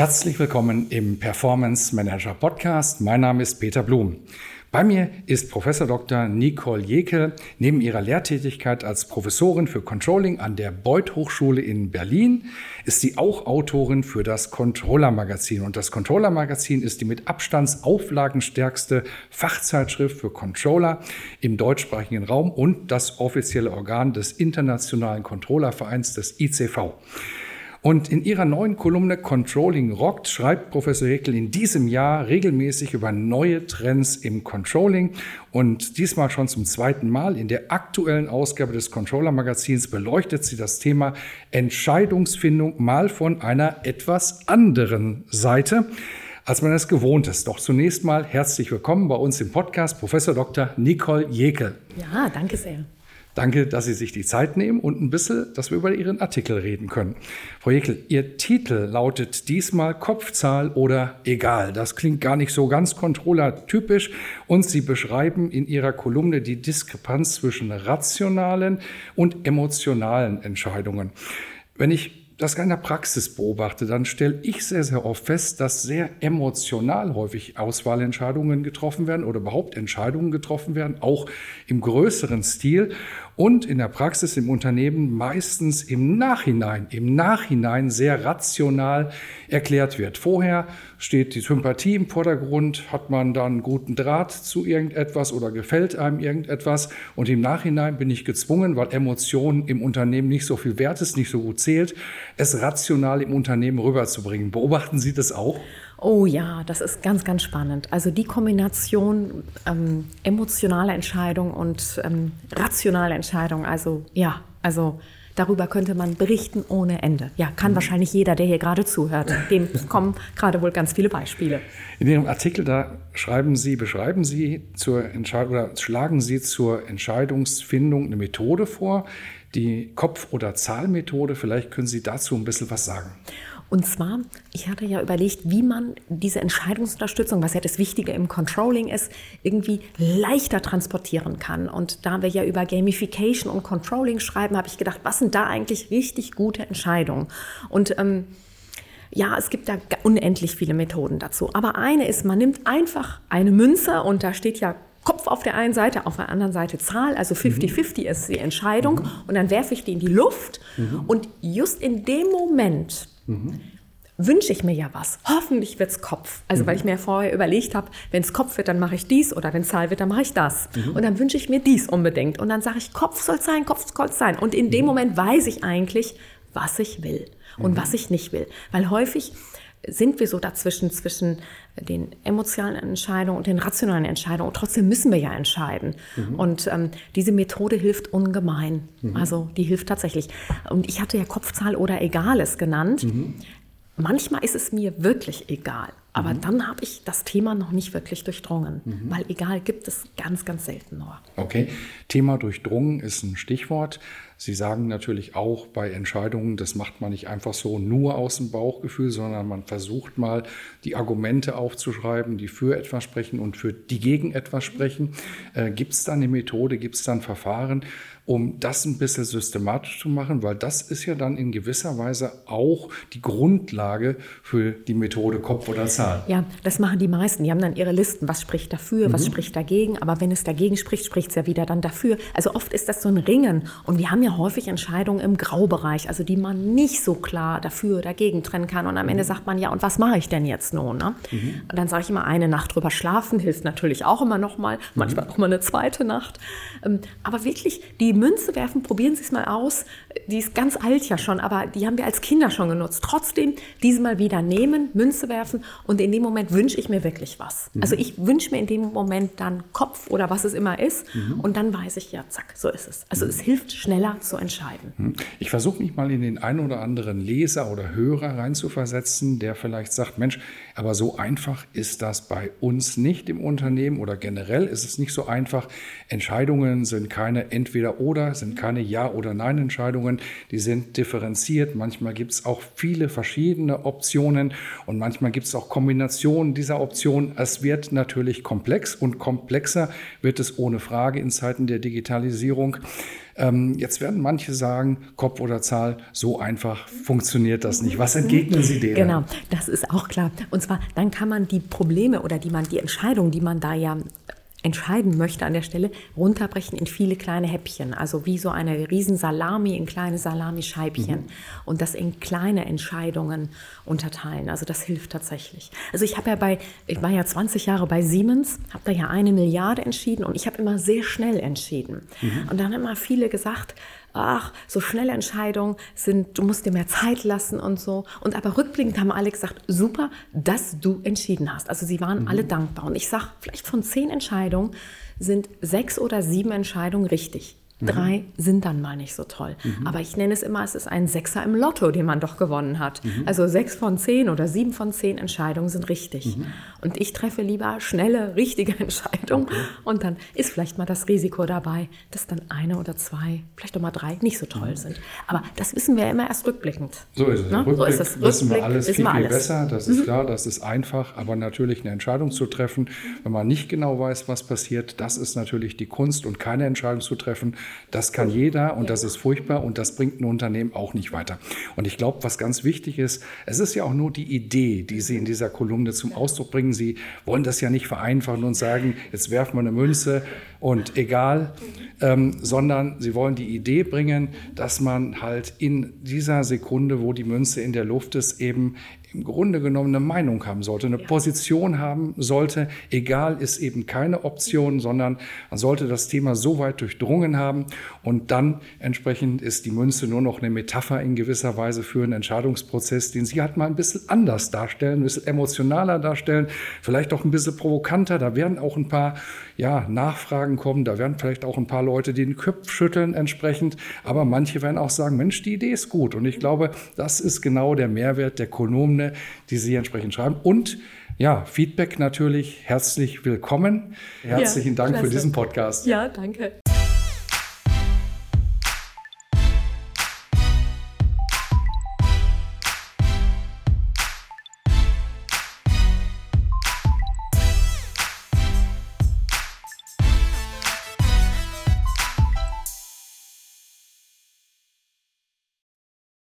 Herzlich willkommen im Performance Manager Podcast. Mein Name ist Peter Blum. Bei mir ist Professor Dr. Nicole Jekel. Neben ihrer Lehrtätigkeit als Professorin für Controlling an der Beuth Hochschule in Berlin ist sie auch Autorin für das Controller Magazin. Und das Controller Magazin ist die mit Abstands auflagenstärkste Fachzeitschrift für Controller im deutschsprachigen Raum und das offizielle Organ des Internationalen Controllervereins des ICV. Und in ihrer neuen Kolumne Controlling Rockt schreibt Professor Heckel in diesem Jahr regelmäßig über neue Trends im Controlling. Und diesmal schon zum zweiten Mal in der aktuellen Ausgabe des Controller Magazins beleuchtet sie das Thema Entscheidungsfindung mal von einer etwas anderen Seite als man es gewohnt ist. Doch zunächst mal herzlich willkommen bei uns im Podcast Professor Dr. Nicole Jekel. Ja, danke sehr. Danke, dass Sie sich die Zeit nehmen und ein bisschen, dass wir über Ihren Artikel reden können. Frau Jekyll, Ihr Titel lautet diesmal Kopfzahl oder egal. Das klingt gar nicht so ganz controller-typisch und Sie beschreiben in Ihrer Kolumne die Diskrepanz zwischen rationalen und emotionalen Entscheidungen. Wenn ich das in der Praxis beobachte, dann stelle ich sehr, sehr oft fest, dass sehr emotional häufig Auswahlentscheidungen getroffen werden oder überhaupt Entscheidungen getroffen werden, auch im größeren Stil und in der Praxis im Unternehmen meistens im Nachhinein, im Nachhinein sehr rational erklärt wird. Vorher steht die Sympathie im Vordergrund, hat man dann guten Draht zu irgendetwas oder gefällt einem irgendetwas und im Nachhinein bin ich gezwungen, weil Emotionen im Unternehmen nicht so viel wert ist, nicht so gut zählt, es rational im Unternehmen rüberzubringen. Beobachten Sie das auch? Oh ja, das ist ganz, ganz spannend. Also die Kombination ähm, emotionale Entscheidung und ähm, rationale Entscheidung, also ja, also darüber könnte man berichten ohne Ende. Ja, kann mhm. wahrscheinlich jeder, der hier gerade zuhört. Dem kommen gerade wohl ganz viele Beispiele. In Ihrem Artikel da schreiben Sie, beschreiben Sie zur Entscheidung oder schlagen Sie zur Entscheidungsfindung eine Methode vor, die Kopf- oder Zahlmethode. Vielleicht können Sie dazu ein bisschen was sagen. Und zwar, ich hatte ja überlegt, wie man diese Entscheidungsunterstützung, was ja das Wichtige im Controlling ist, irgendwie leichter transportieren kann. Und da wir ja über Gamification und Controlling schreiben, habe ich gedacht, was sind da eigentlich richtig gute Entscheidungen? Und ähm, ja, es gibt da unendlich viele Methoden dazu. Aber eine ist, man nimmt einfach eine Münze und da steht ja Kopf auf der einen Seite, auf der anderen Seite Zahl, also 50-50 mhm. ist die Entscheidung. Mhm. Und dann werfe ich die in die Luft. Mhm. Und just in dem Moment mhm. wünsche ich mir ja was. Hoffentlich wird es Kopf. Also, weil ich mir vorher überlegt habe, wenn es Kopf wird, dann mache ich dies oder wenn Zahl wird, dann mache ich das. Und dann wünsche ich mir dies unbedingt. Und dann sage ich, Kopf soll sein, Kopf soll sein. Und in dem Moment weiß ich eigentlich, was ich will und was ich nicht will. Weil häufig sind wir so dazwischen, zwischen den emotionalen Entscheidungen und den rationalen Entscheidungen. Und trotzdem müssen wir ja entscheiden. Mhm. Und ähm, diese Methode hilft ungemein. Mhm. Also die hilft tatsächlich. Und ich hatte ja Kopfzahl oder Egales genannt. Mhm. Manchmal ist es mir wirklich egal. Aber mhm. dann habe ich das Thema noch nicht wirklich durchdrungen, mhm. weil egal gibt es ganz, ganz selten nur. Okay, Thema durchdrungen ist ein Stichwort. Sie sagen natürlich auch bei Entscheidungen, das macht man nicht einfach so nur aus dem Bauchgefühl, sondern man versucht mal die Argumente aufzuschreiben, die für etwas sprechen und für die gegen etwas sprechen. Äh, gibt es da eine Methode, gibt es da ein Verfahren, um das ein bisschen systematisch zu machen, weil das ist ja dann in gewisser Weise auch die Grundlage für die Methode Kopf oder Zahl. Ja, das machen die meisten. Die haben dann ihre Listen, was spricht dafür, mhm. was spricht dagegen, aber wenn es dagegen spricht, spricht es ja wieder dann dafür. Also oft ist das so ein Ringen und wir haben ja häufig Entscheidungen im Graubereich, also die man nicht so klar dafür oder dagegen trennen kann und am Ende mhm. sagt man ja, und was mache ich denn jetzt nun? Ne? Mhm. Und dann sage ich immer, eine Nacht drüber schlafen hilft natürlich auch immer noch mal, manchmal mhm. auch mal eine zweite Nacht. Ähm, aber wirklich die Münze werfen, probieren Sie es mal aus. Die ist ganz alt ja schon, aber die haben wir als Kinder schon genutzt. Trotzdem diesmal wieder nehmen, Münze werfen und in dem Moment wünsche ich mir wirklich was. Mhm. Also ich wünsche mir in dem Moment dann Kopf oder was es immer ist mhm. und dann weiß ich, ja, zack, so ist es. Also mhm. es hilft schneller zu entscheiden. Mhm. Ich versuche mich mal in den einen oder anderen Leser oder Hörer reinzuversetzen, der vielleicht sagt, Mensch, aber so einfach ist das bei uns nicht im Unternehmen oder generell ist es nicht so einfach. Entscheidungen sind keine Entweder-Oder, sind keine Ja- oder Nein-Entscheidungen. Die sind differenziert. Manchmal gibt es auch viele verschiedene Optionen und manchmal gibt es auch Kombinationen dieser Optionen. Es wird natürlich komplex und komplexer wird es ohne Frage in Zeiten der Digitalisierung. Ähm, jetzt werden manche sagen, Kopf oder Zahl, so einfach funktioniert das nicht. Was entgegnen Sie denen? Genau, das ist auch klar. Und zwar, dann kann man die Probleme oder die man, die Entscheidung, die man da ja entscheiden möchte an der Stelle, runterbrechen in viele kleine Häppchen. Also wie so eine riesen Salami in kleine Salamischeibchen mhm. und das in kleine Entscheidungen unterteilen. Also das hilft tatsächlich. Also ich habe ja bei, ich war ja 20 Jahre bei Siemens, habe da ja eine Milliarde entschieden und ich habe immer sehr schnell entschieden. Mhm. Und dann haben immer viele gesagt, ach, so schnelle Entscheidungen sind, du musst dir mehr Zeit lassen und so. Und aber rückblickend haben alle gesagt, super, dass du entschieden hast. Also sie waren mhm. alle dankbar. Und ich sage, vielleicht von zehn Entscheidungen sind sechs oder sieben Entscheidungen richtig. Drei mhm. sind dann mal nicht so toll. Mhm. Aber ich nenne es immer, es ist ein Sechser im Lotto, den man doch gewonnen hat. Mhm. Also sechs von zehn oder sieben von zehn Entscheidungen sind richtig. Mhm. Und ich treffe lieber schnelle, richtige Entscheidungen. Okay. Und dann ist vielleicht mal das Risiko dabei, dass dann eine oder zwei, vielleicht auch mal drei nicht so toll mhm. sind. Aber das wissen wir ja immer erst rückblickend. So ist es. Ne? Rückblick so ist es. wissen wir alles viel, viel besser. Das ist mhm. klar, das ist einfach. Aber natürlich eine Entscheidung zu treffen, wenn man nicht genau weiß, was passiert, das ist natürlich die Kunst und keine Entscheidung zu treffen, das kann jeder und das ist furchtbar und das bringt ein Unternehmen auch nicht weiter. Und ich glaube, was ganz wichtig ist, es ist ja auch nur die Idee, die Sie in dieser Kolumne zum Ausdruck bringen. Sie wollen das ja nicht vereinfachen und sagen, jetzt werfen wir eine Münze und egal, ähm, sondern Sie wollen die Idee bringen, dass man halt in dieser Sekunde, wo die Münze in der Luft ist, eben im Grunde genommen eine Meinung haben sollte, eine ja. Position haben sollte. Egal ist eben keine Option, sondern man sollte das Thema so weit durchdrungen haben und dann entsprechend ist die Münze nur noch eine Metapher in gewisser Weise für einen Entscheidungsprozess, den Sie halt mal ein bisschen anders darstellen, ein bisschen emotionaler darstellen, vielleicht auch ein bisschen provokanter. Da werden auch ein paar ja, Nachfragen kommen, da werden vielleicht auch ein paar Leute den Köpf schütteln entsprechend, aber manche werden auch sagen, Mensch, die Idee ist gut und ich glaube, das ist genau der Mehrwert der Kolumne Kolumne, die Sie entsprechend schreiben. Und ja, Feedback natürlich herzlich willkommen. Herzlichen ja, Dank klasse. für diesen Podcast. Ja, danke.